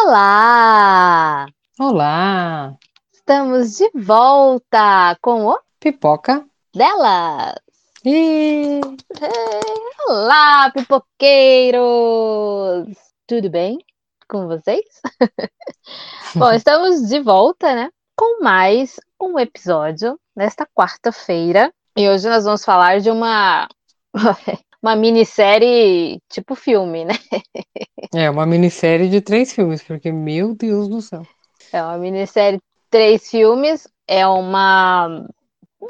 Olá! Olá! Estamos de volta com o Pipoca delas! e Olá, pipoqueiros! Tudo bem com vocês? Bom, estamos de volta, né? Com mais um episódio nesta quarta-feira. E hoje nós vamos falar de uma. Uma minissérie tipo filme, né? é uma minissérie de três filmes, porque meu Deus do céu. É uma minissérie três filmes. É uma.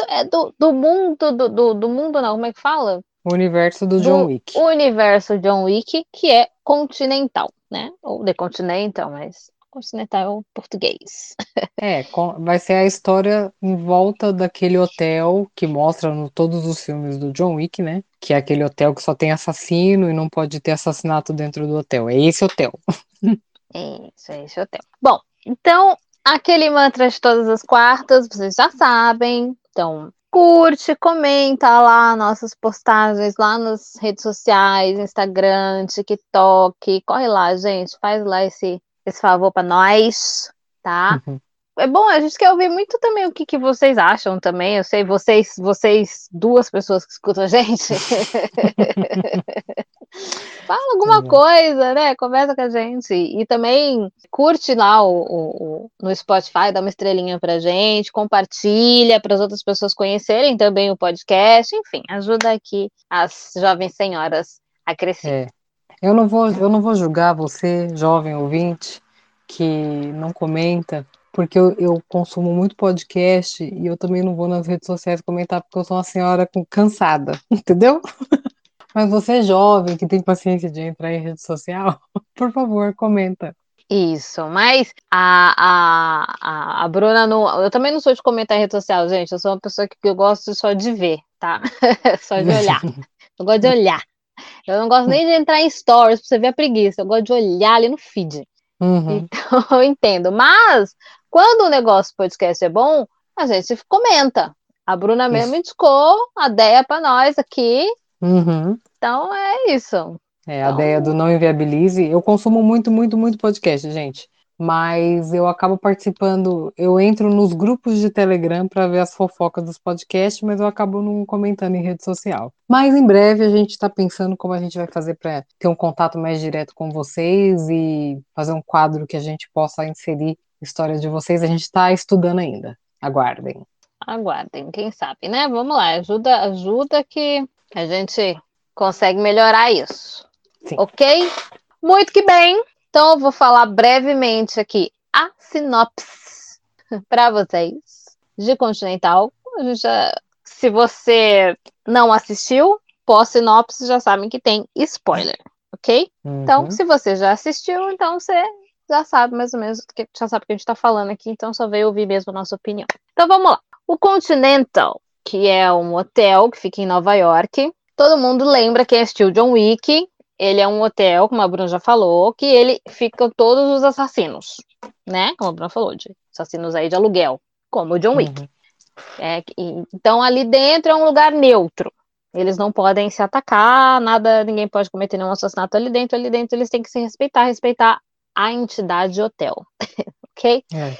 É do, do mundo, do, do, do mundo, não, como é que fala? O universo do John Wick. O universo John Wick, que é continental, né? Ou The Continental, mas continental é o português. É, vai ser a história em volta daquele hotel que mostra no todos os filmes do John Wick, né? Que é aquele hotel que só tem assassino e não pode ter assassinato dentro do hotel. É esse hotel. Isso, é esse hotel. Bom, então, aquele mantra de todas as quartas, vocês já sabem. Então, curte, comenta lá nossas postagens lá nas redes sociais, Instagram, TikTok. Corre lá, gente, faz lá esse, esse favor pra nós, tá? Uhum. É bom, a gente quer ouvir muito também o que, que vocês acham também. Eu sei, vocês, vocês, duas pessoas que escutam a gente. Fala alguma Uhum. coisa, né? Conversa com a gente. E também curte lá o, o- o- no Spotify, dá uma estrelinha pra gente, compartilha para as outras pessoas conhecerem também o podcast. Enfim, ajuda aqui as jovens senhoras a crescer. É. Eu não vou, eu não vou julgar você, jovem ouvinte, que não comenta, porque eu, eu consumo muito podcast e eu também não vou nas redes sociais comentar porque eu sou uma senhora com- cansada, entendeu? Mas você é jovem, que tem paciência de entrar em rede social, por favor, comenta. Isso, mas a, a, a, a Bruna não. Eu também não sou de comentar em rede social, gente. Eu sou uma pessoa que eu gosto só de ver, tá? Só de olhar. Eu gosto de olhar. Eu não gosto nem de entrar em stories pra você ver a preguiça. Eu gosto de olhar ali no feed. Uhum. Então, eu entendo. Mas, quando o negócio podcast é bom, a gente comenta. A Bruna mesmo indicou a ideia pra nós aqui. Uhum. Então, é isso. É, a Então- ideia do não inviabilize. Eu consumo muito, muito, muito podcast, gente. Mas eu acabo participando, eu entro nos grupos de Telegram para ver as fofocas dos podcasts, mas eu acabo não comentando em rede social. Mas em breve a gente está pensando como a gente vai fazer para ter um contato mais direto com vocês e fazer um quadro que a gente possa inserir histórias de vocês. A gente está estudando ainda. Aguardem. Aguardem, quem sabe, né? Vamos lá, ajuda, ajuda que a gente consegue melhorar isso. Sim. Ok? Muito que bem. Então, eu vou falar brevemente aqui a sinopse para vocês de Continental. Já- se você não assistiu, pós-sinopse já sabem que tem spoiler, ok? Então, Uhum. se você já assistiu, então você já sabe mais ou menos, o que- já sabe o que a gente está falando aqui, então só veio ouvir mesmo a nossa opinião. Então vamos lá. O Continental, que é um hotel que fica em Nova York, todo mundo lembra quem assistiu John Wick. Ele é um hotel, como a Bruna já falou, que ele fica todos os assassinos, né? Como a Bruna falou, de assassinos aí de aluguel, como o John Wick. Uhum. É, então ali dentro é um lugar neutro. Eles não podem se atacar, nada, ninguém pode cometer nenhum assassinato ali dentro. Ali dentro eles têm que se respeitar, respeitar a entidade hotel, ok? É.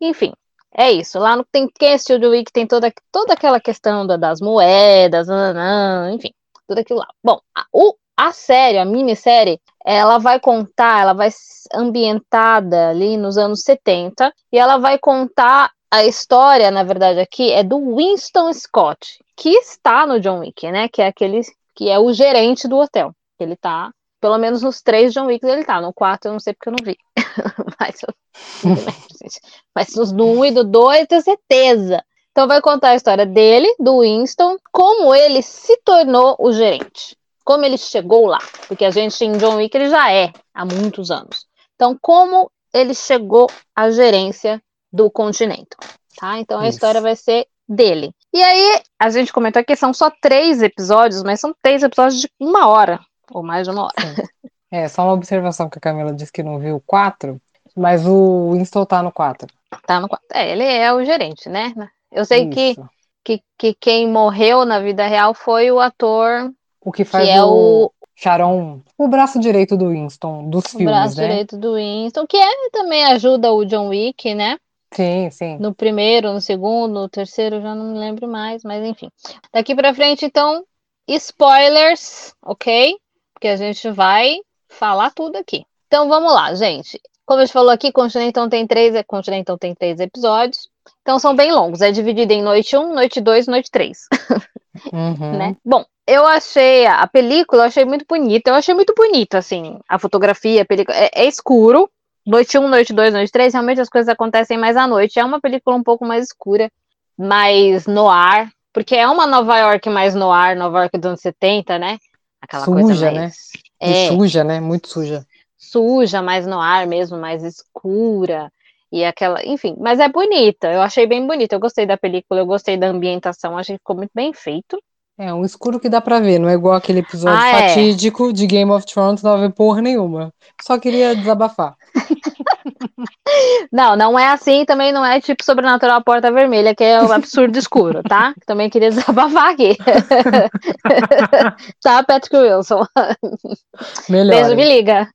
Enfim, é isso. Lá no, tem quem assistiu Wick tem toda, toda aquela questão da- das moedas, nananã, enfim, tudo aquilo lá. Bom, a, o, a série, a minissérie, ela vai contar, ela vai ambientada ali nos anos 70 e ela vai contar a história, na verdade, aqui é do Winston Scott, que está no John Wick, né? Que é aquele que é o gerente do hotel. Ele tá, pelo menos nos três John Wicks ele tá. No quarto eu não sei porque eu não vi. Mas gente. Mas nos do 1 um e do 2 eu tenho certeza. Então vai contar a história dele, do Winston, como ele se tornou o gerente. Como ele chegou lá. Porque a gente em John Wick ele já é há muitos anos. Então, como ele chegou à gerência do Continental. Tá? Então a Isso. história vai ser dele. E aí, a gente comentou que são só três episódios, mas são três episódios de uma hora, ou mais de uma hora. É, só uma observação que a Camila disse que não viu o 4, mas o Winston tá no 4. Tá no quarto. É, ele é o gerente, né? Eu sei que, que, que quem morreu na vida real foi o ator O que que faz é o, o, Sharon, o braço direito do Winston, dos o filmes, braço né? direito do Winston, que é, também ajuda o John Wick, né? Sim, sim. No primeiro, no segundo, no terceiro, já não me lembro mais, mas enfim. Daqui pra frente, então, spoilers, ok? Porque a gente vai falar tudo aqui. Então vamos lá, gente. Como a gente falou aqui, Continental tem três, Continental tem três episódios. Então são bem longos. É dividido em noite 1, noite 2 e noite 3. Uhum. né? Bom, eu achei a película, eu achei muito bonita. Eu achei muito bonito, assim, a fotografia, a película. É, é escuro. Noite 1, noite 2, noite 3, realmente as coisas acontecem mais à noite. É uma película um pouco mais escura, mais no ar, porque é uma Nova York mais no ar, Nova York dos anos 70, né? Aquela Suja, coisa né? mais. E É, suja, né? Muito suja. suja, mais no ar mesmo, mais escura. E aquela, enfim, mas é bonita, eu achei bem bonita, eu gostei da película, eu gostei da ambientação, achei que ficou muito bem feito. É um escuro que dá pra ver, não é igual aquele episódio Ah, é. fatídico de Game of Thrones, não vai ver porra nenhuma. Só queria desabafar. Não, não é assim, também não é tipo Sobrenatural Porta Vermelha, que é o absurdo escuro, tá? Também queria desabafar aqui. tá, Patrick Wilson? Melhor. Beijo, me liga.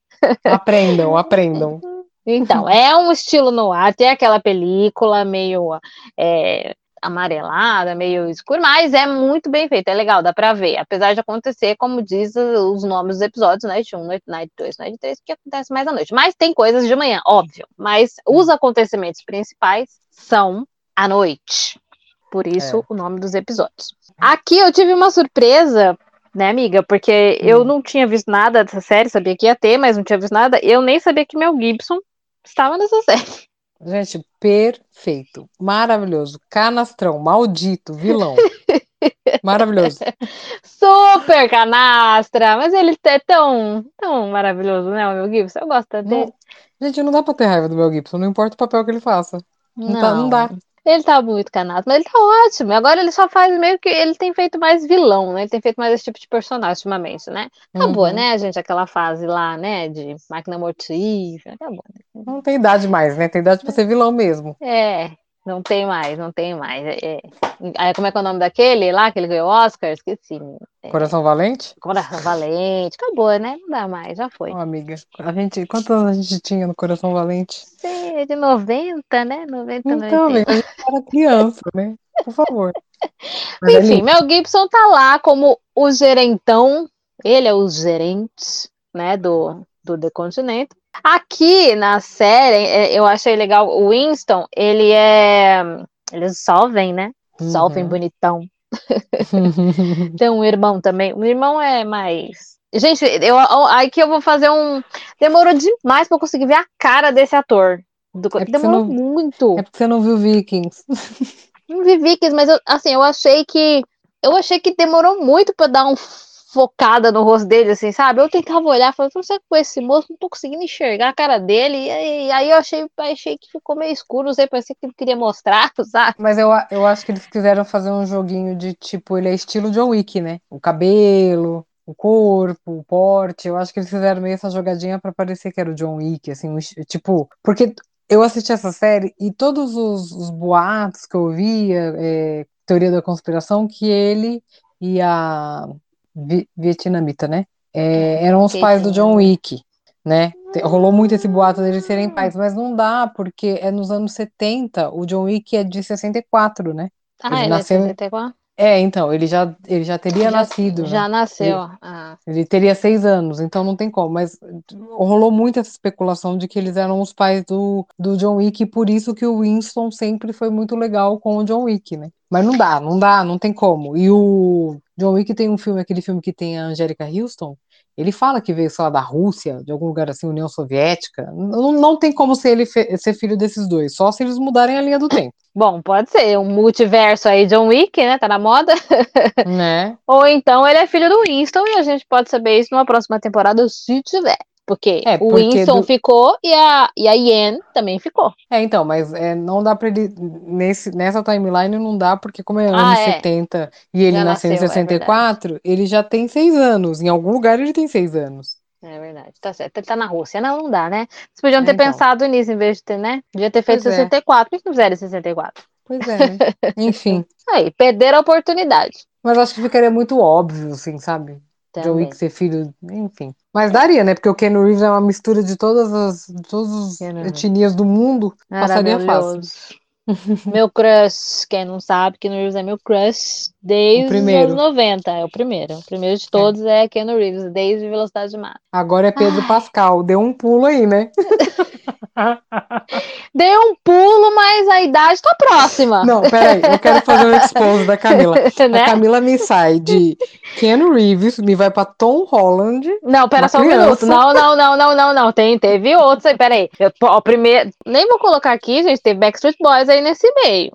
Aprendam, aprendam. Então, é um estilo no ar, tem aquela película meio é, amarelada, meio escura, mas é muito bem feito, é legal, dá pra ver. Apesar de acontecer, como diz os nomes dos episódios, Night 1, Night, night 2, Night 3, que acontece mais à noite. Mas tem coisas de manhã, óbvio. Mas os acontecimentos principais são à noite. Por isso, É. o nome dos episódios. Aqui eu tive uma surpresa né, amiga? Porque eu Hum. não tinha visto nada dessa série, sabia que ia ter, mas não tinha visto nada. Eu nem sabia que Mel Gibson estava nessa série. Gente, perfeito. Maravilhoso. Canastrão, maldito, vilão. Maravilhoso. Super canastra! Mas ele é tão, tão maravilhoso, né, o Mel Gibson? Eu gosto dele. Não- gente, não dá pra ter raiva do Mel Gibson, não importa o papel que ele faça. Não, tá- não dá. Ele tá muito canastra, mas ele tá ótimo. Agora ele só faz meio que. Ele tem feito mais vilão, né? Ele tem feito mais esse tipo de personagem ultimamente, né? Acabou, Uhum. né, gente? Aquela fase lá, né? De máquina mortífera. Acabou. Não tem idade mais, né? Tem idade pra ser vilão mesmo. É, não tem mais, não tem mais. É, é. Como é que é o nome daquele lá, que ele ganhou o Oscar? Esqueci. É, Coração Valente? Coração Valente. Acabou, né? Não dá mais, já foi. Ó, amiga, a gente, quantos anos a gente tinha no Coração Valente? Sim, é de 90, né? 90, Então, 90. amiga, a gente era criança, né? Por favor. Mas Enfim. Mel Gibson tá lá como o gerentão, ele é o gerente, né, do, do The Continental. Aqui na série, é, eu achei legal, o Winston, ele é, ele é jovem, né, jovem, Uhum. bonitão. Tem um irmão também, o irmão é mais... Gente, eu, aqui eu vou fazer um... Demorou demais pra eu conseguir ver a cara desse ator. Do- porque Demorou você muito. É porque você não viu Vikings. Não vi Vikings, mas eu, assim, eu achei que eu achei que demorou muito pra dar uma focada no rosto dele, assim, sabe? Eu tentava olhar, falei, não sei com esse moço, não tô conseguindo enxergar a cara dele. E aí, eu achei, achei que ficou meio escuro, não sei, parecia que ele queria mostrar, sabe? Mas eu, eu acho que eles quiseram fazer um joguinho de tipo, ele é estilo John Wick, né? O cabelo, o corpo, o porte. Eu acho que eles fizeram meio essa jogadinha pra parecer que era o John Wick, assim, um tipo, porque eu assisti essa série e todos os, os boatos que eu via, é, teoria da conspiração, que ele e a vi- vietnamita, né? É, eram os pais do John Wick, né? Rolou muito esse boato deles serem pais, mas não dá, porque é nos anos 70, o John Wick é de 64, né? Ah, Ele ele, nasceu- é 64? É, então, ele já, ele já teria nascido, né? Já nasceu. Ah, Ele teria seis anos, então não tem como. Mas rolou muito essa especulação de que eles eram os pais do, do John Wick, e por isso que o Winston sempre foi muito legal com o John Wick, né? Mas não dá, não dá, não tem como. E o John Wick tem um filme, aquele filme que tem a Angélica Houston, ele fala que veio, sei lá, da Rússia, de algum lugar assim, União Soviética. Não, não tem como ser ele ser filho desses dois, só se eles mudarem a linha do tempo, Bom, pode ser um multiverso aí, John Wick, né? Tá na moda. né? Ou então ele é filho do Winston e a gente pode saber isso numa próxima temporada, se tiver. Porque, É, o porque Winston do- ficou e a, e a Yen também ficou. É, então, mas é, não dá pra ele. Nesse, nessa timeline não dá, porque como é Ah, anos é. 70 e ele Já nasceu em nasceu, é 64, ele já tem seis anos. Em algum lugar ele tem seis anos. É verdade, tá certo. Ele tá na Rússia. Não, não dá, né? Vocês podiam É, ter então. pensado nisso em vez de ter, né? Devia ter feito Pois é. 64. Por que não fizeram em 64? Pois é, né? Enfim. Aí, perderam a oportunidade. Mas acho que ficaria muito óbvio, assim, sabe? John. Wick ser filho, enfim. Mas daria, né? Porque o Ken Reeves é uma mistura de todas as de todas as etnias do mundo. Passaria fácil. Meu crush, quem não sabe, Keanu Reeves é meu crush desde os anos 90. É o primeiro. O primeiro de todos é, Keanu Reeves, desde Velocidade Máxima. Agora é Pedro Pascal. Deu um pulo aí, né? Deu um pulo, mas a idade tá próxima. Não, peraí. Eu quero fazer o expose da Camila. né? A Camila me sai de Keanu Reeves, me vai pra Tom Holland. Não, pera só um criança. minuto. Não, não, não, não, não, não. Tem, teve outros aí. Pera aí. Eu, ó, primeiro, nem vou colocar aqui, gente. Teve Backstreet Boys aí nesse meio.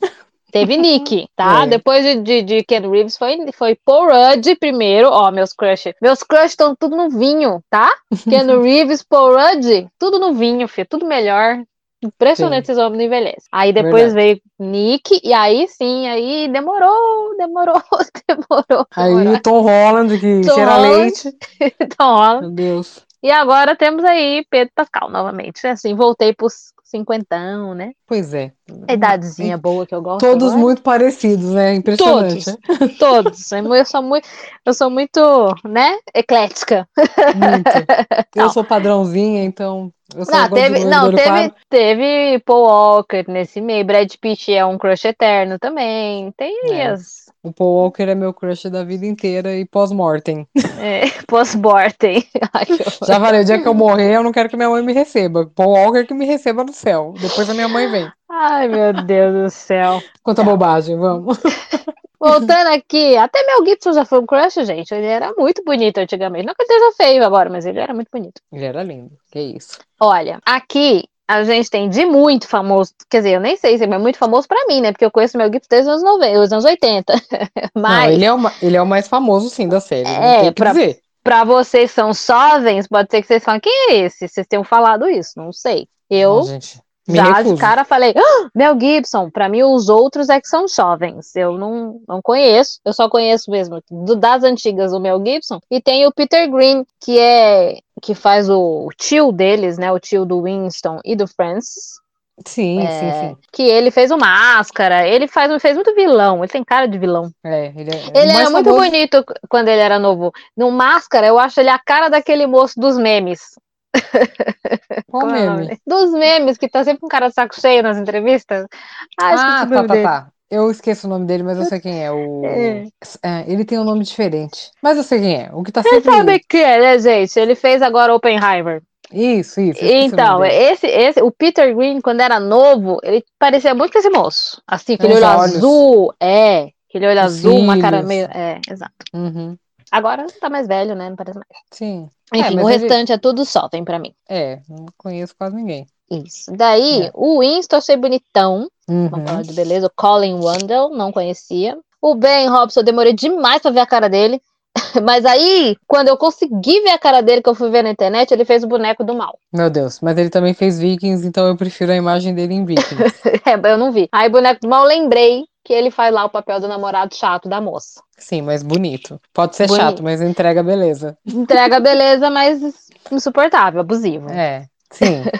Teve Nick, tá? É. Depois de, de, de Ken Reeves foi, foi Paul Rudd primeiro. Ó, meus crush. Meus crush estão tudo no vinho, tá? Ken Reeves, Paul Rudd, tudo no vinho, filho. Tudo melhor. Impressionante Sim. esses homens não envelhecem. Aí depois Verdade. veio Nick, e aí sim, aí demorou, demorou, demorou. Aí demorou. o Tom Holland, que Tom cheira Holland. leite. Então, ó, Meu Deus. e agora temos aí Pedro Pascal novamente. Assim, voltei pros cinquentão, né? Pois é. A idadezinha boa que eu gosto. Todos agora. muito parecidos, né? Impressionante. Todos. né? Todos. Eu sou muito, eu sou muito, né? Eclética. Muito. Eu Não. sou padrãozinha, então. Não, teve, não teve, claro. teve Paul Walker nesse meio. Brad Pitt é um crush eterno também. Tem É. as O Paul Walker é meu crush da vida inteira e pós-mortem. é, pós-mortem. Já falei, o dia que eu morrer, eu não quero que minha mãe me receba. Paul Walker que me receba no céu. Depois a minha mãe vem. Ai, meu Deus do céu. Conta bobagem, vamos. Voltando aqui, até Mel Gibson já foi um crush, gente. Ele era muito bonito antigamente. Não que ele esteja feio agora, mas ele era muito bonito. Ele era lindo. Que isso. Olha, aqui a gente tem de muito famoso, quer dizer, eu nem sei se é muito famoso pra mim, né? Porque eu conheço o Mel Gibson desde os anos 90, os anos 80. Não, Mas ele é, o, ele é o mais famoso, sim, da série. É, não pra- dizer. pra vocês são jovens, pode ser que vocês falem, quem é esse? Vocês tenham falado isso, não sei. Eu Não, gente, me já recuso. de cara falei, "Ah, Mel Gibson, pra mim os outros é que são jovens. Eu não, não conheço, eu só conheço mesmo do- das antigas o Mel Gibson. E tem o Peter Green, que é que faz o, tio deles, né? O tio do Winston e do Francis. Sim, É, sim, sim. Que ele fez o Máscara, ele faz, fez muito vilão, ele tem cara de vilão. É, ele é, Ele era muito bonito quando ele era novo. No Máscara, eu acho ele a cara daquele moço dos memes. Qual é meme? Dos memes, que tá sempre com cara de saco cheio nas entrevistas. Ah, Ah, tá, tá, dele. tá. Eu esqueço o nome dele, mas eu sei quem é. O... É. É, ele tem um nome diferente. Mas eu sei quem é. O que tá Você sempre. sabe que é, né, gente? Ele fez agora Oppenheimer. Isso, isso. Então, esse, esse, o Peter Green, quando era novo, ele parecia muito com esse moço. Assim, aquele Uns olho olhos. azul. É, aquele olho Os azul, uma cara cílios. meio. É, exato. Uhum. Agora tá mais velho, né? Não parece mais. Sim. É, Enfim, mas o ele- restante é tudo jovem pra mim. É, não conheço quase ninguém. Isso. Daí, É. o Winston achei bonitão. Vamos Uhum. falar de beleza. O Colin Wandel, não conhecia. O Ben Robson, eu demorei demais pra ver a cara dele. Mas aí, quando eu consegui ver a cara dele, que eu fui ver na internet, ele fez o boneco do mal. Meu Deus, mas ele também fez Vikings, então eu prefiro a imagem dele em Vikings. É, eu não vi. Aí, boneco do mal, lembrei que ele faz lá o papel do namorado chato da moça. Sim, mas bonito. Pode ser Bonito. chato, mas entrega beleza. Entrega beleza, mas insuportável, abusivo. É, sim.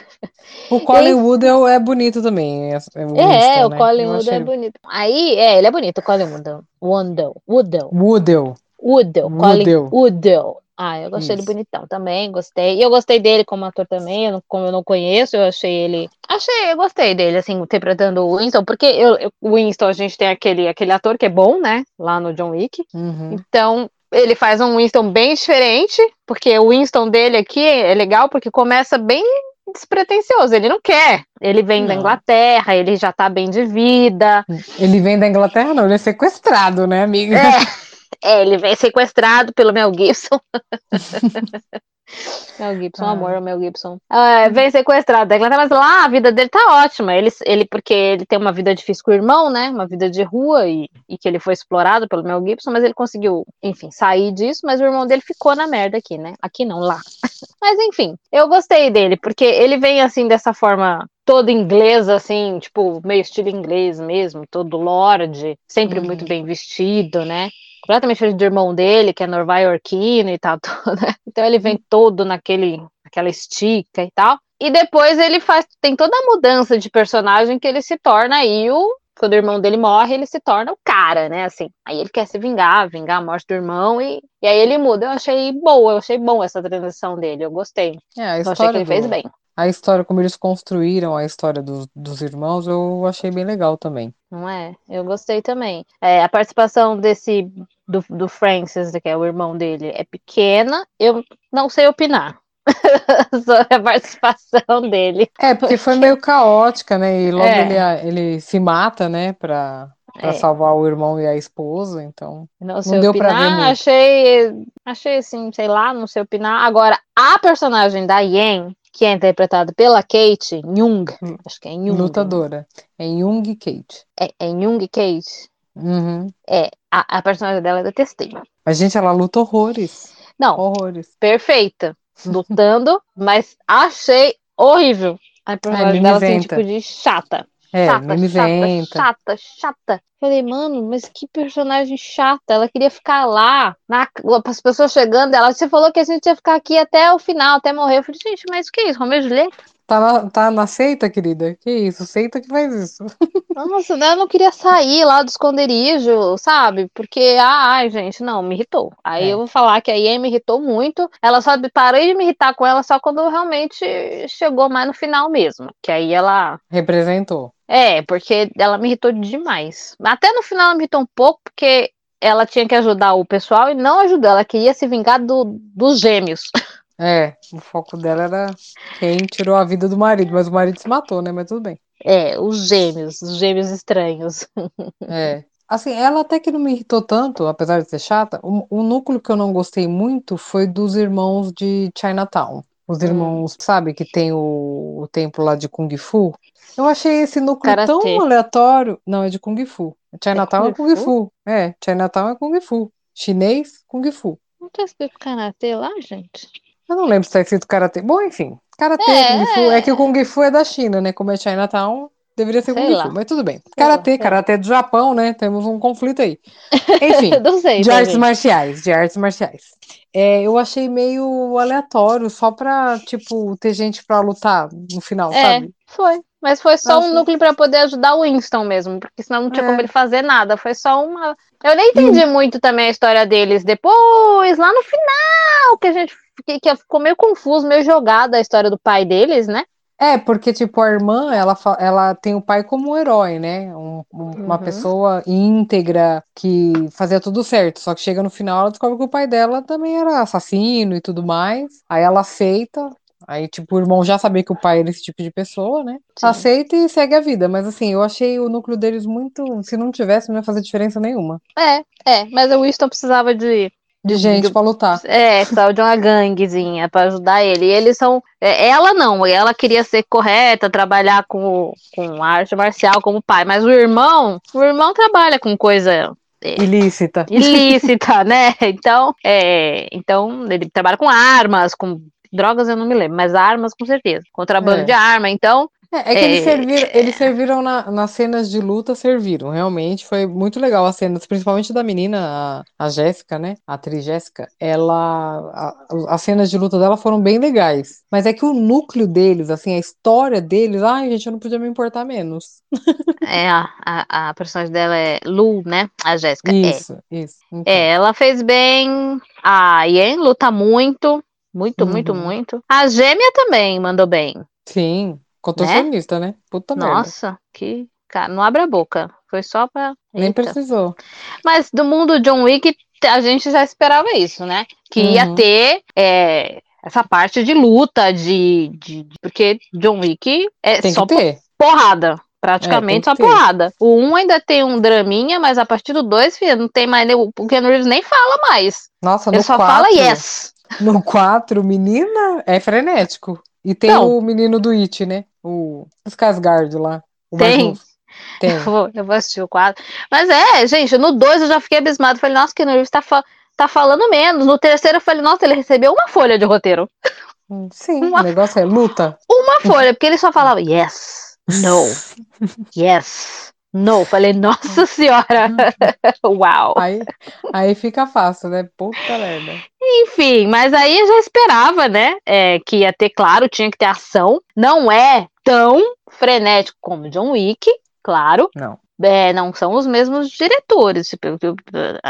O Colin Woodell é bonito também. É, é, o É, o né? Colin Woodell é bonito. Aí, é, ele é bonito, o Colin Woodell. Woodell. Woodell. Woodell. Woodell. Colin Woodell. Ah, eu gostei Isso. do bonitão também, gostei. E eu gostei dele como ator também, eu não- como eu não conheço, eu achei ele. Achei, eu gostei dele, assim, interpretando o Winston, porque o Winston, a gente tem aquele, aquele ator que é bom, né? Lá no John Wick. Uhum. Então, ele faz um Winston bem diferente, porque o Winston dele aqui é legal, porque começa bem despretensioso. Ele não quer. Ele vem da Não. Inglaterra, ele já tá bem de vida. Ele vem da Inglaterra, não, ele é sequestrado, né, amiga? É, é, ele vem sequestrado pelo Mel Gibson. Mel Gibson, Ah. amor, o Mel Gibson. Ah, vem sequestrado mas lá a vida dele tá ótima. Ele, ele, porque ele tem uma vida difícil com o irmão, né? Uma vida de rua e, e que ele foi explorado pelo Mel Gibson, mas ele conseguiu, enfim, sair disso, mas o irmão dele ficou na merda aqui, né? Aqui não, lá. Mas enfim, eu gostei dele, porque ele vem assim dessa forma toda inglesa, assim, tipo, meio estilo inglês mesmo, todo lorde, sempre Uhum. muito bem vestido, né? Completamente diferente do irmão dele, que é norvaiorquino e tal, né? Então ele vem todo naquele, aquela estica e tal. E depois ele faz, tem toda a mudança de personagem que ele se torna aí o quando o irmão dele morre, ele se torna o cara, né? Assim, aí ele quer se vingar, vingar a morte do irmão e, e aí ele muda. Eu achei boa, eu achei bom essa transição dele, eu gostei. É, a eu achei que ele do- fez bem. A história, como eles construíram a história dos, dos irmãos, eu achei bem legal também. Não é? Eu gostei também. É, a participação desse do, do Francis, que é o irmão dele, é pequena. Eu não sei opinar sobre a participação dele. É, porque foi meio caótica, né? E logo É. ele, ele se mata, né? Pra, pra É. salvar o irmão e a esposa, então. Não sei deu pra ver muito. Achei, achei assim, sei lá, não sei opinar. Agora, a personagem da Yen, que é interpretada pela Kate Jung, Hum. acho que é Jung. Lutadora. É Jung Kate. É, é Jung Kate. Uhum. É, a, a personagem dela eu detestei. Mas, gente, ela luta horrores. Não, Horrores. perfeita, lutando, mas achei horrível. A personagem dela, assim, mimizenta. tipo, de chata. É, chata, chata, mimizenta. chata, chata. Falei, mano, mas que personagem chata. Ela queria ficar lá, na, as pessoas chegando, ela, você falou que a gente ia ficar aqui até o final, até morrer. Eu falei, gente, mas o que é isso? Romeu e Julieta? Tá na, tá na seita, querida? Que isso? Seita que faz isso. Nossa, né, eu não queria sair lá do esconderijo, sabe? Porque, ah, ai, gente, não, me irritou. Aí É. eu vou falar que a Ian me irritou muito. Ela só parei de me irritar com ela só quando realmente chegou mais no final mesmo. Que aí ela. Representou. É, porque ela me irritou demais. Até no final ela me irritou um pouco, porque ela tinha que ajudar o pessoal e não ajudou. Ela queria se vingar do, dos gêmeos. É, o foco dela era quem tirou a vida do marido, mas o marido se matou, né? Mas tudo bem. É, os gêmeos, os gêmeos estranhos. É. Assim, ela até que não me irritou tanto, apesar de ser chata. O, o núcleo que eu não gostei muito foi dos irmãos de Chinatown. Os Hum. irmãos, sabe, que tem o, o templo lá de Kung Fu. Eu achei esse núcleo Karatê. tão aleatório. Não, é de Kung Fu. Chinatown é, Kung Kung Fu? Fu. É, Chinatown é Kung Fu. Chinês, Kung Fu. Não tá escrito karatê lá, gente? Eu não lembro se tá escrito karatê. Bom, enfim. Karatê, É, Kung Fu. É que o Kung Fu é da China, né? Como é Chinatown, deveria ser Kung lá. Fu. Mas tudo bem. Sei lá. karatê é do Japão, né? Temos um conflito aí. Enfim. sei. De tá, artes marciais, de artes marciais. É, eu achei meio aleatório, só pra, tipo, ter gente pra lutar no final, É, sabe? foi. Mas foi só um núcleo pra poder ajudar o Winston mesmo, porque senão não tinha É. como ele fazer nada. Foi só uma. Eu nem entendi muito também a história deles depois, lá no final, que a gente que, que ficou meio confuso, meio jogada a história do pai deles, né? É, porque, tipo, a irmã, ela, ela tem o pai como um herói, né? Um- um- uma Uhum. pessoa íntegra que fazia tudo certo. Só que chega no final, ela descobre que o pai dela também era assassino e tudo mais. Aí ela aceita. Aí, tipo, o irmão já sabia que o pai era esse tipo de pessoa, né? Sim. Aceita e segue a vida. Mas, assim, eu achei o núcleo deles muito. Se não tivesse, não ia fazer diferença nenhuma. É, é, mas o Winston precisava de. De gente pra lutar. É, precisava de uma ganguezinha pra ajudar ele. E eles são. é, Ela não, ela queria ser correta, trabalhar com, com arte marcial como pai, mas o irmão, o irmão trabalha com coisa Ilícita. ilícita, né? Então, é, então ele trabalha com armas, com drogas eu não me lembro, mas armas com certeza, contrabando É. de arma. Então, É, é que eles É. serviram, eles serviram na- nas cenas de luta, serviram, realmente. Foi muito legal as cenas, principalmente da menina, a, a Jéssica, né? A atriz Jéssica. Ela. a- as cenas de luta dela foram bem legais. Mas é que o núcleo deles, assim, a história deles, ai, gente, eu não podia me importar menos. é, a, a, a personagem dela é Lu, né? A Jéssica. É. Isso, isso. Então, É, ela fez bem. A Yen luta muito. Muito, muito, Uhum. muito. A gêmea também mandou bem. Sim, contorcionista, né? Puta merda. Nossa, que. Cara, não abre a boca. Foi só pra. Nem Eita. precisou. Mas do mundo John Wick, a gente já esperava isso, né? Que ia Uhum. ter é, essa parte de luta, de, de- de- Porque John Wick é Tem só porrada. Praticamente É, só porrada. O 1 ainda tem um draminha, mas a partir do 2, filho, não tem mais. nem- O Keanu Reeves nem fala mais. Nossa, Ele no só 4, fala yes. No 4, menina, é frenético. E tem Não. o menino do It, né? O Skarsgård lá. O Tem. Tem. Eu vou, eu vou assistir o 4. Mas é, gente, no 2 eu já fiquei abismado. Falei, nossa, Keanu Reeves tá, fa- tá falando menos. No terceiro eu falei, nossa, ele recebeu uma folha de roteiro. Sim, Uma- o negócio é luta. Uma folha, porque ele só falava yes, no, yes, no. Falei, nossa senhora, uau. Aí, aí fica fácil, né? Puta merda. Enfim, mas aí eu já esperava, né? é, que ia ter, claro, tinha que ter ação. Não é tão frenético como John Wick, claro. Não. É, não são os mesmos diretores. Tipo,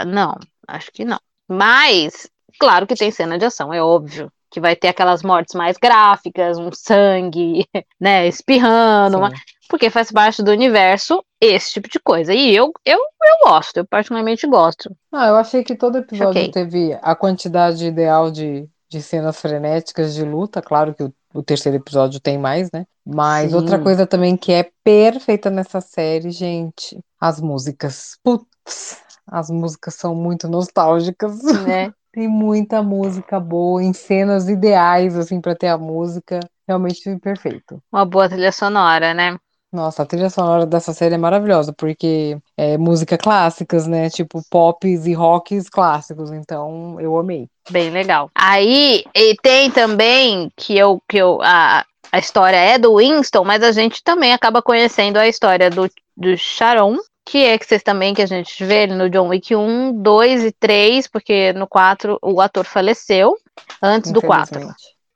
não, acho que não. Mas, claro que tem cena de ação, é óbvio. Que vai ter aquelas mortes mais gráficas, um sangue, né, espirrando, uma, porque faz parte do universo esse tipo de coisa. E eu, eu, eu gosto, eu particularmente gosto. Ah, eu achei que todo episódio okay. teve a quantidade ideal de, de cenas frenéticas de luta. Claro que o, o terceiro episódio tem mais, né? Mas Sim. outra coisa também que é perfeita nessa série, gente, as músicas. Putz, as músicas são muito nostálgicas. Né? Tem muita música boa, em cenas ideais, assim, para ter a música. Realmente perfeito. Uma boa trilha sonora, né? Nossa, a trilha sonora dessa série é maravilhosa, porque é música clássicas, né? Tipo pops e rocks clássicos, então eu amei. Bem legal. Aí, e tem também que eu, que eu, a, a história é do Winston, mas a gente também acaba conhecendo a história do, do Sharon, que é que vocês também que a gente vê no John Wick 1, 2 e 3, porque no 4 o ator faleceu antes do 4.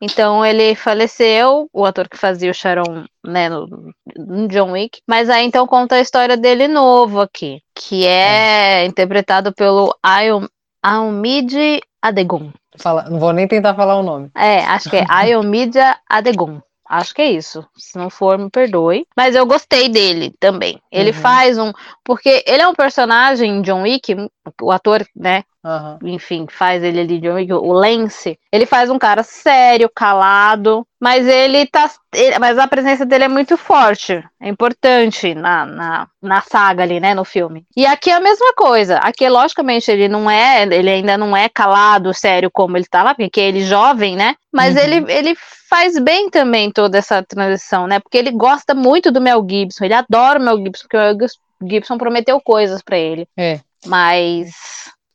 Então ele faleceu, o ator que fazia o Sharon, né, no, no, John Wick. Mas aí então conta a história dele novo aqui, que é, é. interpretado pelo Aomid Adegon. Fala, não vou nem tentar falar o nome. É, acho que é Ayomidia Adegon. Acho que é isso. Se não for, me perdoe. Mas eu gostei dele também. Ele uhum. faz um. Porque ele é um personagem, John Wick, o ator, né? Uhum. Enfim, faz ele ali, Wick, o Lance. Ele faz um cara sério, calado. Mas ele tá. Ele, mas a presença dele é muito forte. É importante na, na, na saga ali, né? No filme. E aqui é a mesma coisa. Aqui, logicamente, ele não é. Ele ainda não é calado, sério, como ele tá lá, porque ele é jovem, né? Mas uhum. ele, ele faz bem também toda essa transição, né? Porque ele gosta muito do Mel Gibson, ele adora o Mel Gibson, porque o Mel Gibson prometeu coisas para ele. É. Mas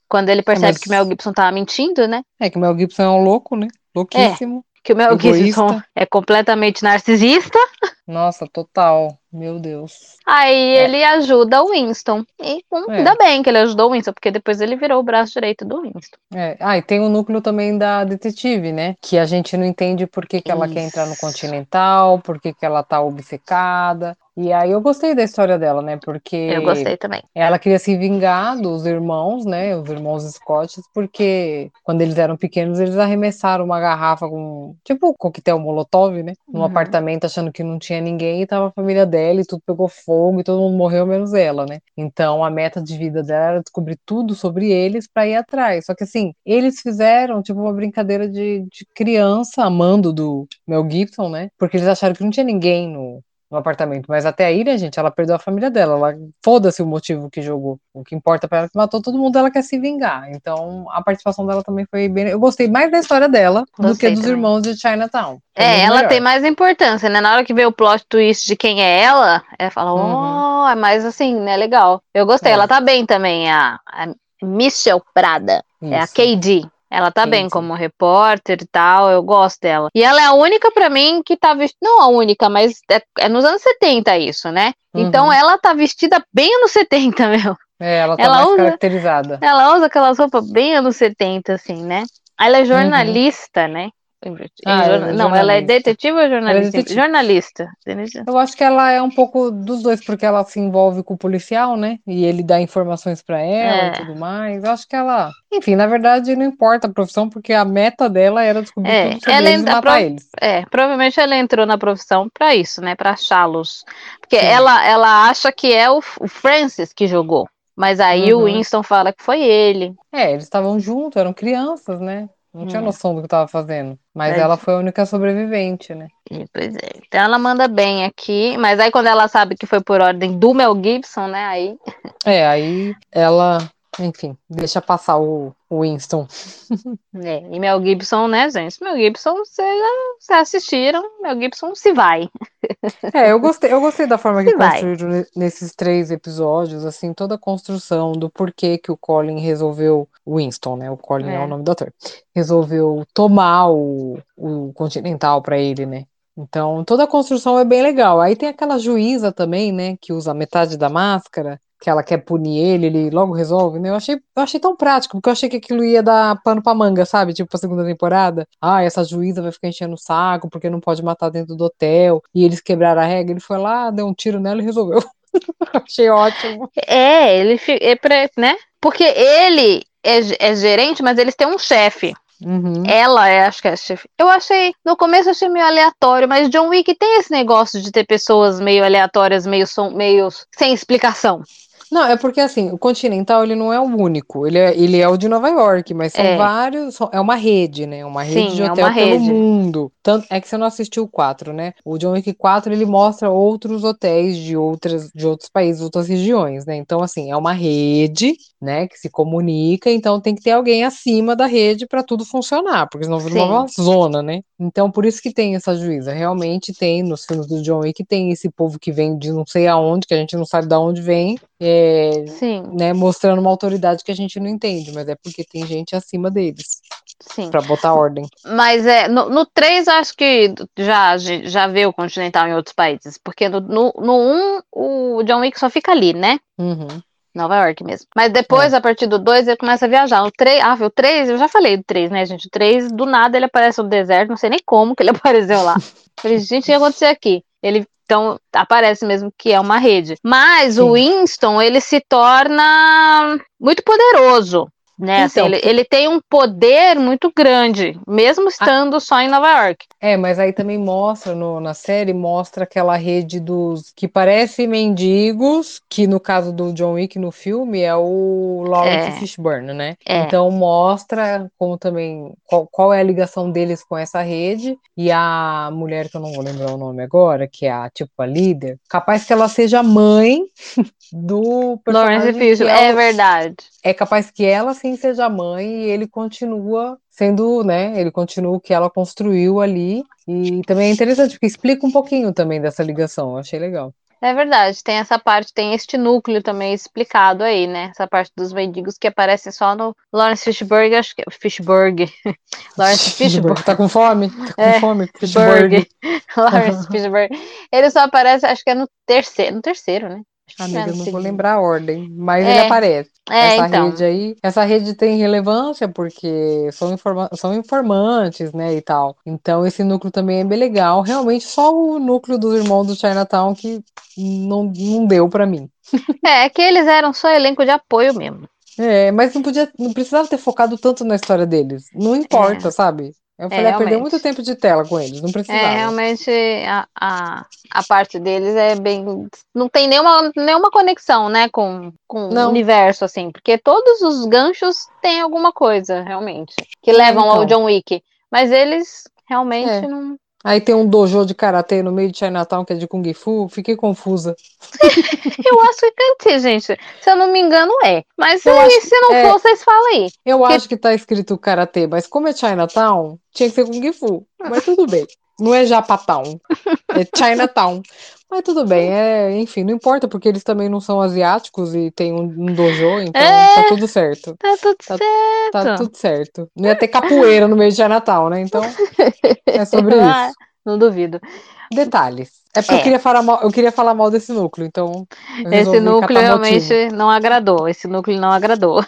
quando ele percebe Mas... que o Mel Gibson tava mentindo, né? É que o Mel Gibson é um louco, né? Louquíssimo. É, que o Mel egoísta. Gibson é completamente narcisista. Nossa, total. Meu Deus. Aí é. ele ajuda o Winston. E um, é. ainda bem que ele ajudou o Winston, porque depois ele virou o braço direito do Winston. É. Ah, e tem o núcleo também da detetive, né? Que a gente não entende por que, que ela quer entrar no Continental, por que, que ela tá obcecada. E aí eu gostei da história dela, né? Porque. Eu gostei também. Ela queria se vingar dos irmãos, né? Os irmãos Scott, porque quando eles eram pequenos, eles arremessaram uma garrafa com. Tipo coquetel Molotov, né? Num uhum. apartamento achando que não tinha ninguém e tava a família dela e tudo pegou fogo e todo mundo morreu, menos ela, né? Então a meta de vida dela era descobrir tudo sobre eles para ir atrás. Só que assim, eles fizeram tipo uma brincadeira de, de criança amando do Mel Gibson, né? Porque eles acharam que não tinha ninguém no, no apartamento. Mas até aí, né, gente, ela perdeu a família dela. Ela foda-se o motivo que jogou. O que importa para ela é que matou todo mundo, ela quer se vingar. Então, a participação dela também foi bem. Eu gostei mais da história dela gostei do que dos também. irmãos de Chinatown. Foi é, ela melhor. tem mais importância, né? Na hora que vê o plot twist de quem é ela, ela fala, uhum. oh, é mais assim, né? Legal. Eu gostei. É. Ela tá bem também, a, a Michelle Prada. Isso. É a KD. Ela tá sim, bem sim. como repórter e tal, eu gosto dela. E ela é a única para mim que tá vestida, não a única, mas é, é, nos anos 70 isso, né? Então uhum. Então ela tá vestida bem anos 70, meu. É, ela tá ela mais usa, caracterizada. Ela usa aquelas roupas bem anos 70, assim, né? Ela é uhum. jornalista, uhum. né? Ah, jornal... Não, ela é detetive ou jornalista? É detetive. Jornalista. Eu acho que ela é um pouco dos dois, porque ela se envolve com o policial, né? E ele dá informações para ela é. e tudo mais. Eu acho que ela. Enfim, na verdade, não importa a profissão, porque a meta dela era descobrir é, tudo sobre ela eles e matar pro... eles. É, provavelmente ela entrou na profissão para isso, né? Para achá-los. Porque ela, ela acha que é o, o Francis que jogou. Mas aí uhum. o Winston fala que foi ele. É, eles estavam juntos, eram crianças, né? Não tinha hum. noção do que estava fazendo. Mas é. ela foi a única sobrevivente, né? Pois é. Então ela manda bem aqui. Mas aí quando ela sabe que foi por ordem do Mel Gibson, né? Aí. É, aí ela, enfim, deixa passar o, o Winston. É, e Mel Gibson, né, gente? Mel Gibson, vocês assistiram, Mel Gibson se vai. É, eu gostei, eu gostei da forma que construíram nesses três episódios, assim, toda a construção do porquê que o Colin resolveu, Winston, né? O Colin é, é o nome do ator, resolveu tomar o, o Continental para ele, né? Então, toda a construção é bem legal. Aí tem aquela juíza também, né, que usa metade da máscara, que ela quer punir ele, ele logo resolve, né? Eu achei, eu achei tão prático, porque eu achei que aquilo ia dar pano pra manga, sabe? Tipo, pra segunda temporada. Ah, essa juíza vai ficar enchendo o saco porque não pode matar dentro do hotel. E eles quebraram a regra. Ele foi lá, deu um tiro nela e resolveu. Achei ótimo. É, ele é pra, né? Porque ele é, é gerente, mas eles têm um chefe. Uhum. Ela é, acho que é chefe. Eu achei, no começo eu achei meio aleatório, mas John Wick tem esse negócio de ter pessoas meio aleatórias, meio, som, meio sem explicação. Não, é porque assim, o Continental ele não é o único, ele é, ele é o de Nova York, mas são É. vários, é uma rede, né? Uma rede Sim, de é hotel uma pelo rede. mundo. Tanto, é que você não assistiu o 4, né? O John Wick 4 ele mostra outros hotéis de outras de outros países, outras regiões, né? Então assim, é uma rede, né, que se comunica, então tem que ter alguém acima da rede para tudo funcionar, porque senão vira Sim. uma zona, né? Então por isso que tem essa juíza. Realmente tem nos filmes do John Wick tem esse povo que vem de não sei aonde, que a gente não sabe de onde vem, é, Sim, né, mostrando uma autoridade que a gente não entende, mas é porque tem gente acima deles sim. pra botar ordem. Mas é, no, no 3 acho que já, já vê o Continental em outros países, porque no, no, no 1 o John Wick só fica ali, né? Uhum. Nova York mesmo. Mas depois, a partir do 2, ele começa a viajar. O 3, ah, o 3, eu já falei do 3, né, gente? O 3, do nada, ele aparece no deserto, não sei nem como que ele apareceu lá. Falei, gente, o que aconteceu aqui? Ele, então, aparece mesmo que é uma rede. Mas o Sim. Winston, ele se torna muito poderoso. Né, assim, Então, ele, ele tem um poder muito grande, mesmo estando só em Nova York. É, mas aí também mostra no- na série, mostra aquela rede dos que parece mendigos, que no caso do John Wick no filme é o Lawrence É. Fishburne, né? É. Então mostra como também qual, qual é a ligação deles com essa rede e a mulher que eu não vou lembrar o nome agora, que é a tipo a líder, capaz que ela seja mãe do Lawrence Fishburne, é o- verdade. É capaz que ela sim seja mãe e ele continua sendo, né? Ele continua o que ela construiu ali. E também é interessante, porque explica um pouquinho também dessa ligação. Eu achei legal. É verdade, tem essa parte, tem este núcleo também explicado aí, né? Essa parte dos mendigos que aparecem só no Lawrence Fishburne, acho que é Fishburne. Lawrence Fishburne. Tá com fome? Tá com É, fome? Fishburne. Fishburne. Lawrence Fishburne. Ele só aparece, acho que é no terceiro, no terceiro, né? É Amiga, eu não vou lembrar a ordem, mas É. ele aparece. É, essa então. rede aí, essa rede tem relevância porque são, informa são informantes, né, e tal. Então esse núcleo também é bem legal. Realmente só o núcleo dos irmãos do Chinatown que não, não deu pra mim. É, que eles eram só elenco de apoio mesmo. É, mas não podia, não precisava ter focado tanto na história deles. Não importa, sabe? Eu É, falei, ah, perdeu muito tempo de tela com eles, não precisava. É, realmente a, a, a parte deles é bem. Não tem nenhuma, nenhuma conexão, né, com, com o universo, assim, porque todos os ganchos têm alguma coisa, realmente, que levam ao então. John Wick. Mas eles realmente É. não. Aí tem um dojo de karatê no meio de Chinatown que é de Kung Fu, fiquei confusa. Eu acho que cantei, gente. Se eu não me engano, é. Mas Eu aí, acho se não é. for, vocês falam aí. Eu acho que tá escrito karatê, mas como é Chinatown, tinha que ser Kung Fu. Mas tudo bem. Não é Japatown, é Chinatown. Mas tudo bem, é, enfim, não importa, porque eles também não são asiáticos e tem um, um dojo, então É. tá tudo certo. Tá tudo Tá- certo. Tá tudo certo. Não ia ter capoeira no meio de Chinatown, né? Então, é sobre Ah, isso. Não duvido. Detalhes. É porque É. eu, queria falar mal, eu queria falar mal desse núcleo, então. Esse núcleo catar motivo. realmente não agradou. Esse núcleo não agradou.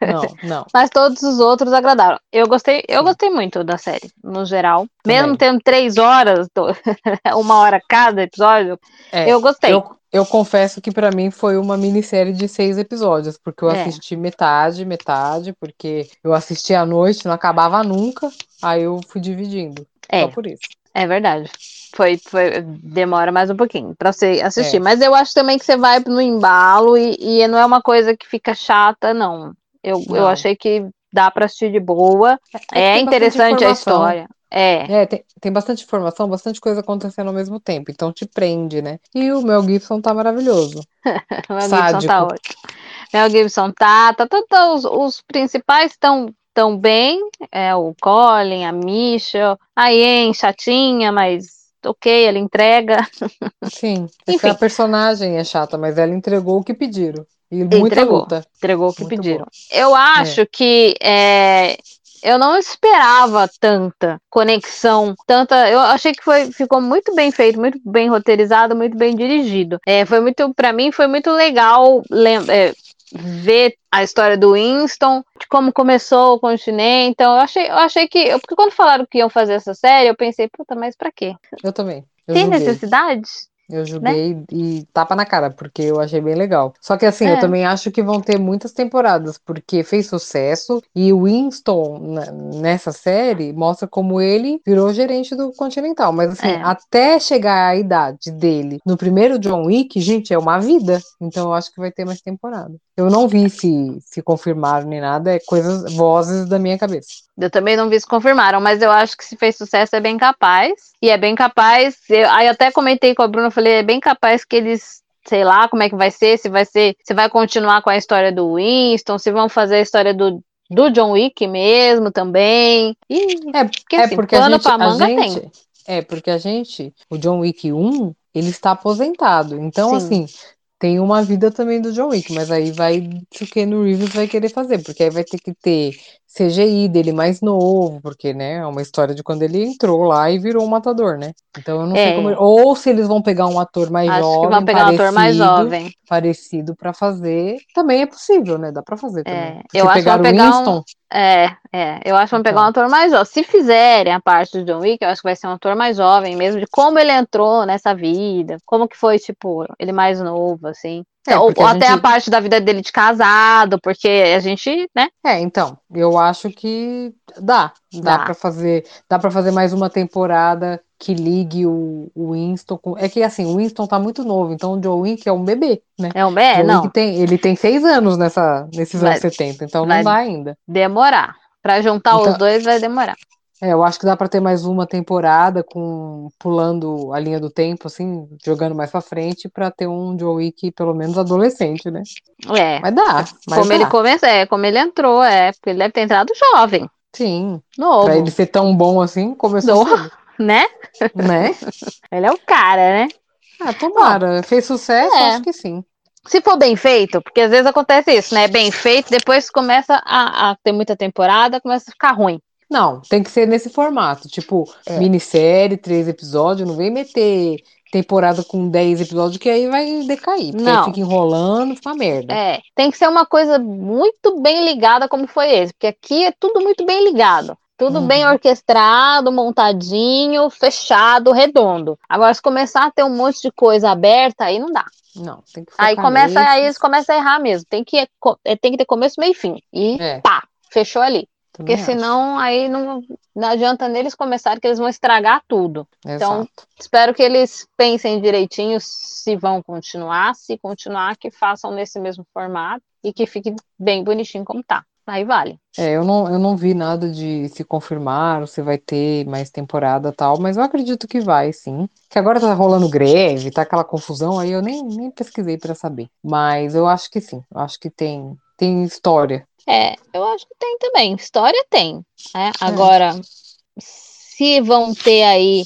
Não, não. Mas todos os outros agradaram. Eu gostei, eu gostei muito da série, no geral. Também. Mesmo tendo três horas, uma hora cada episódio, É, eu gostei. Eu, eu confesso que pra mim foi uma minissérie de seis episódios, porque eu É. assisti metade, metade, porque eu assisti à noite, não acabava nunca, aí eu fui dividindo. É. Só por isso. É verdade. Foi, foi, demora mais um pouquinho pra você assistir. É. Mas eu acho também que você vai no embalo e, e não é uma coisa que fica chata, não. Eu, eu Não. achei que dá pra assistir de boa. É, tem bastante interessante a história. É, É, tem, tem bastante informação, bastante coisa acontecendo ao mesmo tempo, então te prende, né? E o Mel Gibson tá maravilhoso. o Mel Gibson Sádico. tá ótimo. Mel Gibson tá, tá, tá, tá, os, os principais estão tão bem. É o Colin, a Michelle, a Ian, chatinha, mas ok, ela entrega. Sim, é Enfim. a personagem é chata, mas ela entregou o que pediram. E muita Entregou. luta. Entregou o que Muito pediram. Eu acho que é, eu não esperava tanta conexão, tanta. Eu achei que foi, ficou muito bem feito, muito bem roteirizado, muito bem dirigido. É, foi muito, para mim, foi muito legal lem- é, ver a história do Winston, de como começou o continente. Então, eu achei, eu achei que, eu- porque quando falaram que iam fazer essa série, eu pensei, puta, mas pra quê? Eu também. Eu Tem julguei. necessidade? Eu joguei e tapa na cara, porque eu achei bem legal. Só que assim, eu É. também acho que vão ter muitas temporadas, porque fez sucesso e o Winston, na- nessa série, mostra como ele virou gerente do Continental. Mas assim, É. até chegar à idade dele no primeiro John Wick, gente, é uma vida. Então eu acho que vai ter mais temporada. Eu não vi se, se confirmaram nem nada, é coisas, vozes da minha cabeça. Eu também não vi se confirmaram, mas eu acho que se fez sucesso é bem capaz. E é bem capaz. Eu, aí eu até comentei com a Bruna, falei, é bem capaz que eles, sei lá, como é que vai ser, se vai ser, se vai continuar com a história do Winston, se vão fazer a história do, do John Wick mesmo também. E É, porque, é assim, porque a gente, a gente, tem. é porque a gente, o John Wick 1, ele está aposentado. Então, Sim. assim, tem uma vida também do John Wick, mas aí vai o que no Reeves vai querer fazer, porque aí vai ter que ter CGI dele mais novo, porque, né, é uma história de quando ele entrou lá e virou um matador, né? Então eu não sei É. como, ou se eles vão pegar um ator mais Acho jovem, que vão pegar um ator mais parecido, jovem. parecido para fazer, também é possível, né? Dá para fazer também. É, Se eu acho que vão pegar um- Winston, É, é. Eu acho que vão pegar um Então. ator mais jovem. Se fizerem a parte do John Wick, eu acho que vai ser um ator mais jovem mesmo, de como ele entrou nessa vida, como que foi, tipo, ele mais novo, assim. É, ou ou a até gente- a parte da vida dele de casado, porque a gente, né? É, então, eu acho que dá, dá, Dá. para fazer, dá para fazer mais uma temporada que ligue o, o Winston com, é que assim, o Winston tá muito novo, então o John Wick é um bebê, né? É um John não, tem, ele tem seis anos nessa, nesses Vai- anos 70, então vai- não dá ainda. demorar. Pra juntar Então- os dois vai demorar. É, eu acho que dá para ter mais uma temporada com pulando a linha do tempo, assim, jogando mais pra frente pra ter um John Wick pelo menos adolescente, né? É. Mas dá, mas como dá. ele começa, é, como ele entrou, é, porque ele deve ter entrado jovem, Sim, novo, pra ele ser tão bom assim, começou né? né? Ele é o cara, né? Ah, tomara. Fez sucesso? É. Acho que sim. Se for bem feito, porque às vezes acontece isso, né? Bem feito, depois começa a, a ter muita temporada, começa a ficar ruim. Não, tem que ser nesse formato. Tipo, É. minissérie, três episódios. Não vem meter temporada com 10 episódios, que aí vai decair. Porque Não. fica enrolando, fica uma merda. É, tem que ser uma coisa muito bem ligada, como foi esse, porque aqui é tudo muito bem ligado. Tudo Uhum. bem orquestrado, montadinho, fechado, redondo. Agora, se começar a ter um monte de coisa aberta, aí não dá. Não, tem que Aí começa, aí eles começam a errar mesmo. Tem que, é, tem que ter começo, meio e fim. E É. pá, fechou ali. Também Porque senão aí não, não adianta neles começarem que eles vão estragar tudo. acho. então, Exato. Espero que eles pensem direitinho se vão continuar, se continuar, que façam nesse mesmo formato e que fique bem bonitinho como tá. Aí vale. É, eu não, eu não vi nada de se confirmar ou se vai ter mais temporada e tal, mas eu acredito que vai, sim. Que agora tá rolando greve, tá aquela confusão, aí eu nem, nem pesquisei pra saber. Mas eu acho que sim. Eu acho que tem, tem história. É, eu acho que tem também. História tem. né? Agora, se vão ter aí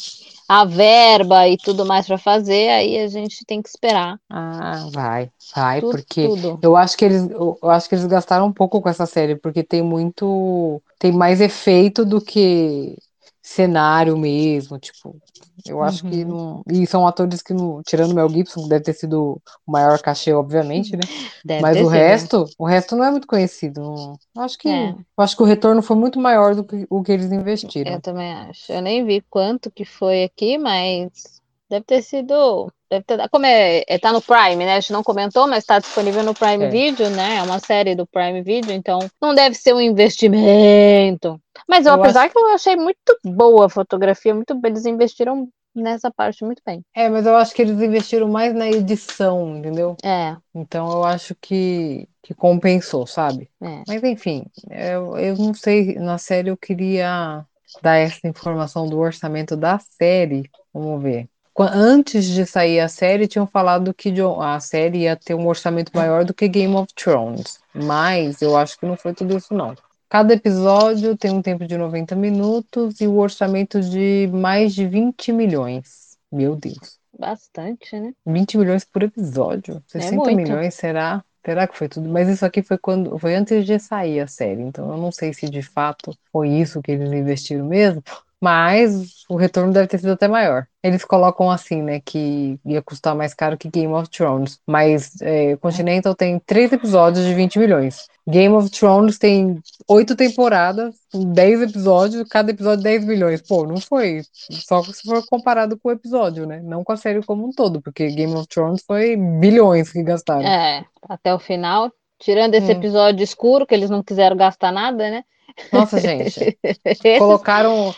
a verba e tudo mais para fazer, aí a gente tem que esperar. Ah, vai, vai, tudo, porque tudo. eu acho que eles, eu acho que eles gastaram um pouco com essa série, porque tem muito, tem mais efeito do que cenário mesmo, tipo, eu acho que Uhum. não, e são atores que não, tirando o Mel Gibson, deve ter sido o maior cachê, obviamente, né? Deve Mas o sido. resto, o resto não é muito conhecido. não- eu acho que, É. eu acho que o retorno foi muito maior do que o que eles investiram. Eu também acho. Eu nem vi quanto que foi aqui, mas deve ter sido. Deve ter, como é, é, tá no Prime, né? A gente não comentou, mas está disponível no Prime É. Video, né? É uma série do Prime Video, então não deve ser um investimento. Mas eu, Eu apesar que eu achei muito boa a fotografia, muito bem, eles investiram nessa parte muito bem. É, mas eu acho que eles investiram mais na edição, entendeu? É, Então eu acho que, que compensou, sabe? é. Mas enfim, eu, eu não sei, na série eu queria dar essa informação do orçamento da série. Vamos ver. Antes de sair a série, tinham falado que a série ia ter um orçamento maior do que Game of Thrones. Mas eu acho que não foi tudo isso, não. Cada episódio tem um tempo de 90 minutos e o orçamento de mais de 20 milhões. Meu Deus. Bastante, né? 20 milhões por episódio? 60 muito. milhões, será? Será que foi tudo? Mas isso aqui foi quando foi antes de sair a série, então eu não sei se de fato foi isso que eles investiram mesmo, Mas o retorno deve ter sido até maior. Eles colocam assim, né, que ia custar mais caro que Game of Thrones. Mas é, Continental tem três episódios de 20 milhões. Game of Thrones tem oito temporadas, 10 episódios, cada episódio 10 milhões. Pô, não foi. Só se for comparado com o episódio, né? Não com a série como um todo, porque Game of Thrones foi bilhões que gastaram. É, até o final. Tirando esse Hum. episódio escuro, que eles não quiseram gastar nada, né? Nossa, gente. Colocaram.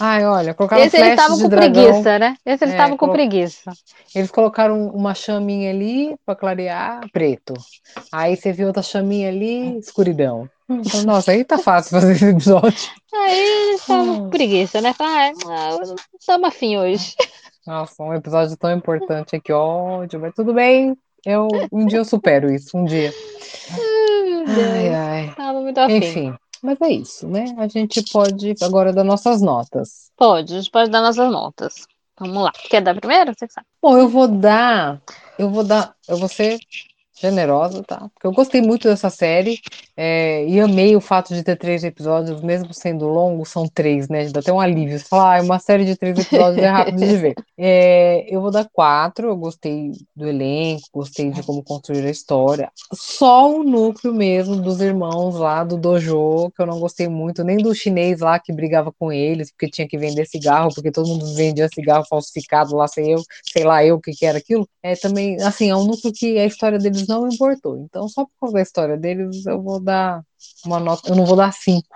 Ai, olha, colocaram esse eles estavam com dragão. preguiça, né? Esse eles É, estavam com colo- preguiça. Eles colocaram uma chaminha ali pra clarear, preto. Aí você viu outra chaminha ali, escuridão. Hum, então, Nossa, aí tá fácil fazer esse episódio. Aí eles estavam Hum. com preguiça, né? Falaram, ah, não estamos afim hoje. Nossa, um episódio tão importante aqui, ódio, mas tudo bem. Eu, um dia eu supero isso, um dia. Ai, ai. Tava muito afim. Enfim, mas é isso, né? A gente pode agora dar nossas notas. Pode, a gente pode dar nossas notas. Vamos lá. Quer dar primeiro? Você sabe. Bom, eu vou dar, eu vou dar, eu vou ser generosa, tá? Porque eu gostei muito dessa série é, e amei o fato de ter três episódios, mesmo sendo longo, são três, né? Dá até um alívio. Você fala, ah, uma série de três episódios é rápido de ver. É, eu vou dar quatro, eu gostei do elenco, gostei de como construir a história. Só o núcleo mesmo dos irmãos lá do dojo, que eu não gostei muito, nem do chinês lá que brigava com eles, porque tinha que vender cigarro, porque todo mundo vendia cigarro falsificado lá, sei eu, sei lá eu o que que era aquilo. É também, assim, é um núcleo que a história deles não importou. Então, só por causa da história deles, eu vou dar uma nota, eu não vou dar cinco,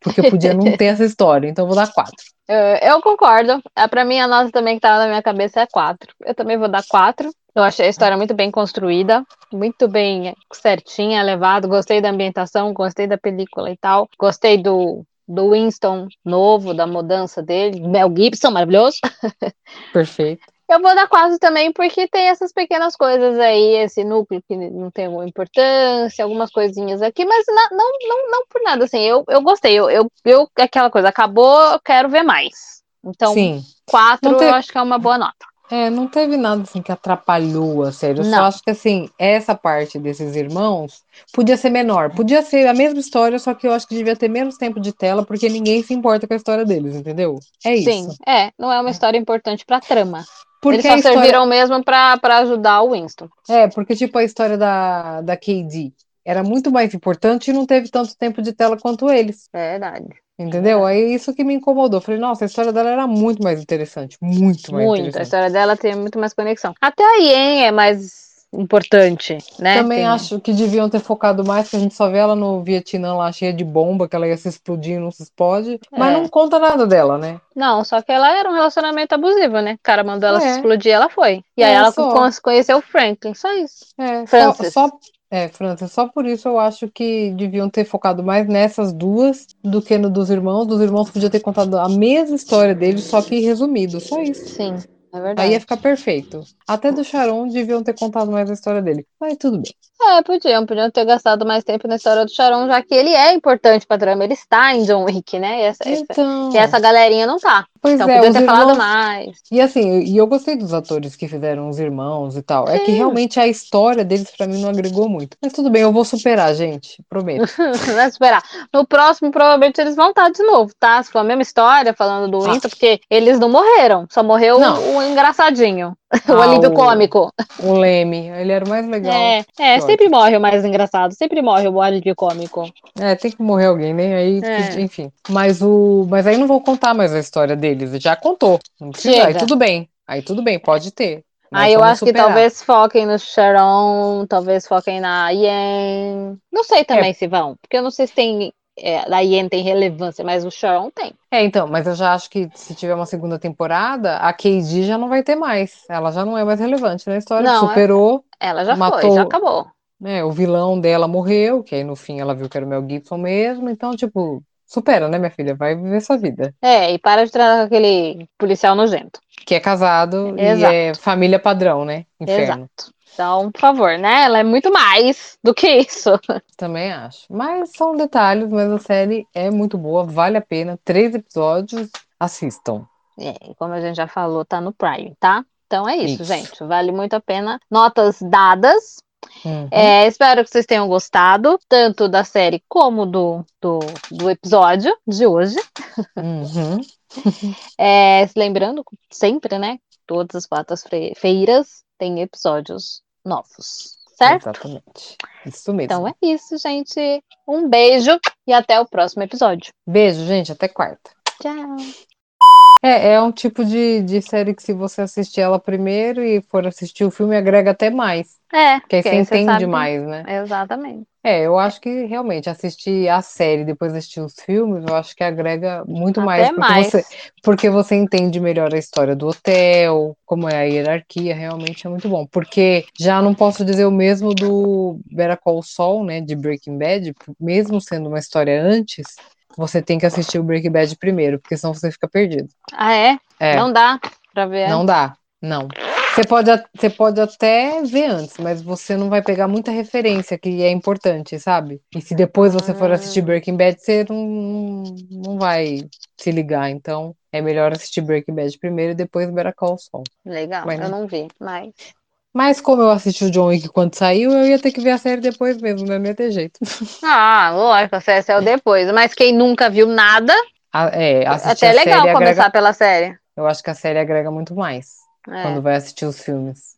porque eu podia não ter essa história, então eu vou dar quatro. Eu, eu concordo. É, pra mim, a nota também que tava na minha cabeça é 4. Eu também vou dar 4. Eu achei a história muito bem construída, muito bem certinha, levado. Gostei da ambientação, gostei da película e tal. Gostei do, do Winston novo, da mudança dele. Mel Gibson, maravilhoso. Perfeito. Eu vou dar 4 também porque tem essas pequenas coisas aí, esse núcleo que não tem alguma importância, algumas coisinhas aqui, mas não, não, não por nada, assim, eu, eu gostei, eu, eu, eu, aquela coisa, acabou, eu quero ver mais. Então, Sim. 4 Não tem- eu acho que é uma boa nota. É, não teve nada assim que atrapalhou a série. Eu só Não. acho que assim, essa parte desses irmãos podia ser menor. Podia ser a mesma história, só que eu acho que devia ter menos tempo de tela, porque ninguém se importa com a história deles, entendeu? É isso. Sim, é, não é uma história importante pra trama. Porque Eles só a história... serviram mesmo pra, pra ajudar o Winston. É, porque tipo a história da, da KD era muito mais importante e não teve tanto tempo de tela quanto eles. É verdade. Entendeu? Aí isso que me incomodou. Falei, nossa, a história dela era muito mais interessante. Muito mais Muito. A interessante. história dela tem muito mais conexão. Até a Yen é mais importante, né? Também Tem- acho que deviam ter focado mais, que a gente só vê ela no Vietnã lá cheia de bomba, que ela ia se explodir e não se explode. Mas É. não conta nada dela, né? Não, só que ela era um relacionamento abusivo, né? O cara mandou ela se É. explodir, ela foi. E aí É, ela só. con- conheceu o Franklin, só isso. É, só, Frances. só, é, França, só por isso eu acho que deviam ter focado mais nessas duas do que no dos irmãos. Dos irmãos podia ter contado a mesma história deles, só que resumido, só isso. Sim, é Aí ia ficar perfeito. Até do Sharon deviam ter contado mais a história dele. Mas tudo bem. É, podiam, podiam ter gastado mais tempo na história do Sharon, já que ele é importante pra trama. Ele está em John Wick, né? E essa, essa- Então, e essa galerinha não tá. Pois Então é, podia ter falado irmãos. mais. E assim, e eu gostei dos atores que fizeram os irmãos e tal. É que Sim. realmente a história deles pra mim não agregou muito. Mas tudo bem, eu vou superar, gente. Prometo. Vai esperar. No próximo, provavelmente, eles vão estar de novo, tá? Se for a mesma história, falando do Ah. Winston, porque eles não morreram. Só morreu o engraçadinho. o Ah, alívio o- cômico. O Leme, ele era o mais legal. É, é, sempre morre o mais engraçado. Sempre morre o alívio cômico. É, tem que morrer alguém, né? Aí, É. enfim. Mas o, mas aí não vou contar mais a história deles. Já contou. Não precisa. Aí Chega. tudo bem. Aí tudo bem, pode ter. Aí eu vamos acho que superar. talvez foquem no Sharon, talvez foquem na Yen. Não sei também se vão, porque eu não sei se tem. É, a Yen tem relevância, mas o Sharon tem. É, então, mas eu já acho que se tiver uma segunda temporada, a KD já não vai ter mais. Ela já não é mais relevante na história. Não, Superou, Ela já foi, Matou- já acabou. né? O vilão dela morreu, que aí no fim ela viu que era o Mel Gibson mesmo. Então, tipo, supera, né, minha filha? Vai viver sua vida. É, e para de tratar com aquele policial nojento. Que é casado e Exato. é família padrão, né? Inferno. Exato. Então, por favor, né? Ela é muito mais do que isso. Também acho. Mas são detalhes, mas a série é muito boa, vale a pena. Três episódios, assistam. É, e como a gente já falou, tá no Prime, tá? Então é isso, Isso. gente. Vale muito a pena. Notas dadas. Uhum. É, espero que vocês tenham gostado, tanto da série como do, do, do episódio de hoje. Uhum. É, lembrando, sempre, né? Todas as quartas-feiras tem episódios novos, certo? Exatamente. Isso mesmo. Então é isso, gente. Um beijo e até o próximo episódio. Beijo, gente. Até quarta. Tchau. É, é um tipo de, de série que se você assistir ela primeiro e for assistir o filme, agrega até mais. É, Porque aí porque você aí você entende sabe- mais, né? Exatamente. É, eu acho que realmente assistir a série e depois assistir os filmes, eu acho que agrega muito mais, Até porque mais. você porque você entende melhor a história do hotel, como é a hierarquia, realmente é muito bom. Porque já não posso dizer o mesmo do Better Call Saul, né, de Breaking Bad, mesmo sendo uma história antes, você tem que assistir o Breaking Bad primeiro, porque senão você fica perdido. Ah, é? É, Não dá pra ver. não dá, não. Você pode, a- você pode até ver antes, mas você não vai pegar muita referência que é importante, sabe? E se depois você for assistir Ah. Breaking Bad, você não, não vai se ligar. Então, é melhor assistir Breaking Bad primeiro e depois Better Call Saul. Legal, Mas, eu não vi, mas. Mas como eu assisti o John Wick quando saiu, eu ia ter que ver a série depois mesmo, não ia ter jeito. Ah, lógico, essa é o depois. Mas quem nunca viu nada, A- é, assistir até é a legal série começar agrega, pela série. eu acho que a série agrega muito mais É. quando vai assistir os filmes.